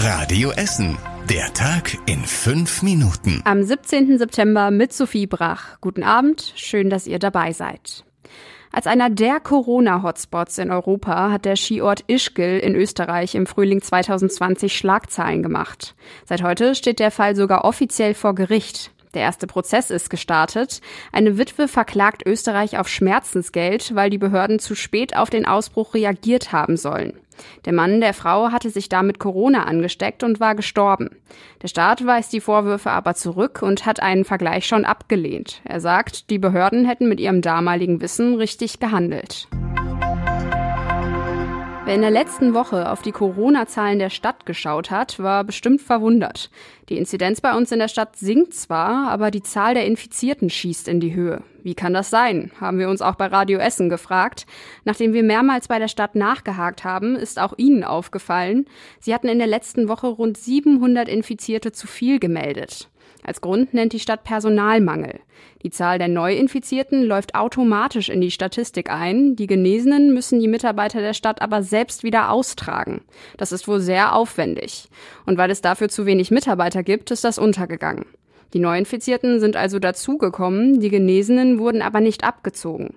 Radio Essen. Der Tag in fünf Minuten. Am 17. September mit Sophie Brach. Guten Abend, schön, dass ihr dabei seid. Als einer der Corona-Hotspots in Europa hat der Skiort Ischgl in Österreich im Frühling 2020 Schlagzeilen gemacht. Seit heute steht der Fall sogar offiziell vor Gericht. Der erste Prozess ist gestartet. Eine Witwe verklagt Österreich auf Schmerzensgeld, weil die Behörden zu spät auf den Ausbruch reagiert haben sollen. Der Mann der Frau hatte sich damit Corona angesteckt und war gestorben. Der Staat weist die Vorwürfe aber zurück und hat einen Vergleich schon abgelehnt. Er sagt, die Behörden hätten mit ihrem damaligen Wissen richtig gehandelt. Wer in der letzten Woche auf die Corona-Zahlen der Stadt geschaut hat, war bestimmt verwundert. Die Inzidenz bei uns in der Stadt sinkt zwar, aber die Zahl der Infizierten schießt in die Höhe. Wie kann das sein? Haben wir uns auch bei Radio Essen gefragt. Nachdem wir mehrmals bei der Stadt nachgehakt haben, ist auch Ihnen aufgefallen, Sie hatten in der letzten Woche rund 700 Infizierte zu viel gemeldet. Als Grund nennt die Stadt Personalmangel. Die Zahl der Neuinfizierten läuft automatisch in die Statistik ein. Die Genesenen müssen die Mitarbeiter der Stadt aber selbst wieder austragen. Das ist wohl sehr aufwendig. Und weil es dafür zu wenig Mitarbeiter gibt, ist das untergegangen. Die Neuinfizierten sind also dazugekommen, die Genesenen wurden aber nicht abgezogen.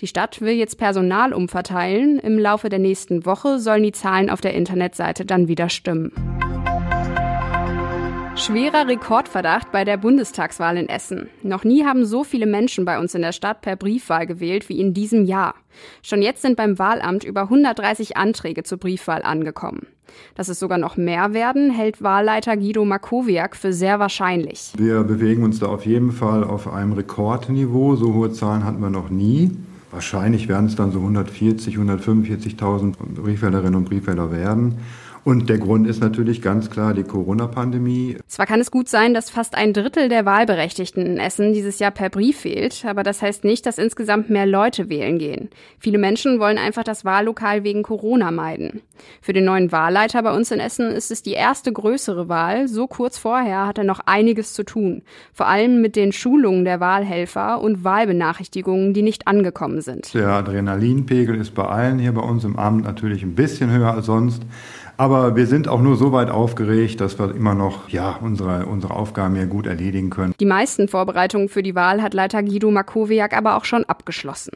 Die Stadt will jetzt Personal umverteilen. Im Laufe der nächsten Woche sollen die Zahlen auf der Internetseite dann wieder stimmen. Schwerer Rekordverdacht bei der Bundestagswahl in Essen. Noch nie haben so viele Menschen bei uns in der Stadt per Briefwahl gewählt wie in diesem Jahr. Schon jetzt sind beim Wahlamt über 130 Anträge zur Briefwahl angekommen. Dass es sogar noch mehr werden, hält Wahlleiter Guido Makowiak für sehr wahrscheinlich. Wir bewegen uns da auf jeden Fall auf einem Rekordniveau. So hohe Zahlen hatten wir noch nie. Wahrscheinlich werden es dann so 140, 145.000 Briefwählerinnen und Briefwähler werden. Und der Grund ist natürlich ganz klar die Corona-Pandemie. Zwar kann es gut sein, dass fast ein Drittel der Wahlberechtigten in Essen dieses Jahr per Brief wählt, aber das heißt nicht, dass insgesamt mehr Leute wählen gehen. Viele Menschen wollen einfach das Wahllokal wegen Corona meiden. Für den neuen Wahlleiter bei uns in Essen ist es die erste größere Wahl. So kurz vorher hat er noch einiges zu tun. Vor allem mit den Schulungen der Wahlhelfer und Wahlbenachrichtigungen, die nicht angekommen sind. Der Adrenalinpegel ist bei allen hier bei uns im Amt natürlich ein bisschen höher als sonst. Aber wir sind auch nur so weit aufgeregt, dass wir immer noch ja, unsere, unsere Aufgaben hier gut erledigen können. Die meisten Vorbereitungen für die Wahl hat Leiter Guido Makowiak aber auch schon abgeschlossen.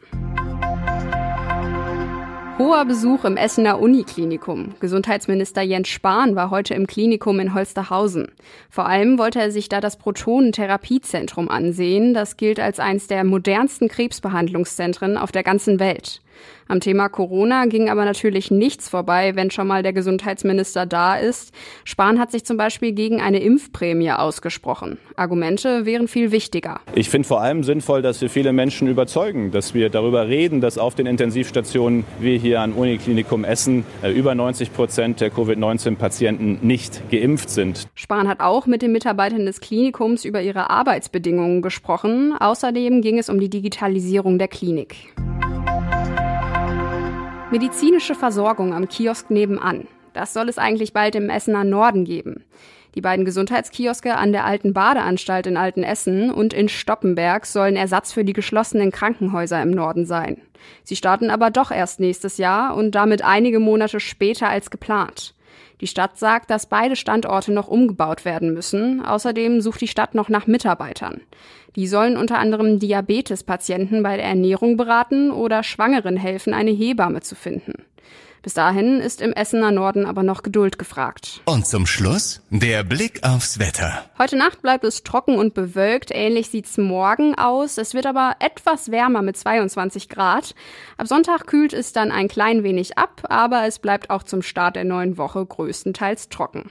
Hoher Besuch im Essener Uniklinikum. Gesundheitsminister Jens Spahn war heute im Klinikum in Holsterhausen. Vor allem wollte er sich da das Protonentherapiezentrum ansehen. Das gilt als eines der modernsten Krebsbehandlungszentren auf der ganzen Welt. Am Thema Corona ging aber natürlich nichts vorbei, wenn schon mal der Gesundheitsminister da ist. Spahn hat sich zum Beispiel gegen eine Impfprämie ausgesprochen. Argumente wären viel wichtiger. Ich finde vor allem sinnvoll, dass wir viele Menschen überzeugen, dass wir darüber reden, dass auf den Intensivstationen wir hier an Uniklinikum Essen äh, über 90 Prozent der Covid-19-Patienten nicht geimpft sind. Spahn hat auch mit den Mitarbeitern des Klinikums über ihre Arbeitsbedingungen gesprochen. Außerdem ging es um die Digitalisierung der Klinik. Medizinische Versorgung am Kiosk nebenan. Das soll es eigentlich bald im Essener Norden geben. Die beiden Gesundheitskioske an der alten Badeanstalt in Altenessen und in Stoppenberg sollen Ersatz für die geschlossenen Krankenhäuser im Norden sein. Sie starten aber doch erst nächstes Jahr und damit einige Monate später als geplant. Die Stadt sagt, dass beide Standorte noch umgebaut werden müssen. Außerdem sucht die Stadt noch nach Mitarbeitern. Die sollen unter anderem Diabetespatienten bei der Ernährung beraten oder Schwangeren helfen, eine Hebamme zu finden. Bis dahin ist im Essener Norden aber noch Geduld gefragt. Und zum Schluss der Blick aufs Wetter. Heute Nacht bleibt es trocken und bewölkt. Ähnlich sieht's morgen aus. Es wird aber etwas wärmer mit 22 Grad. Ab Sonntag kühlt es dann ein klein wenig ab, aber es bleibt auch zum Start der neuen Woche größtenteils trocken.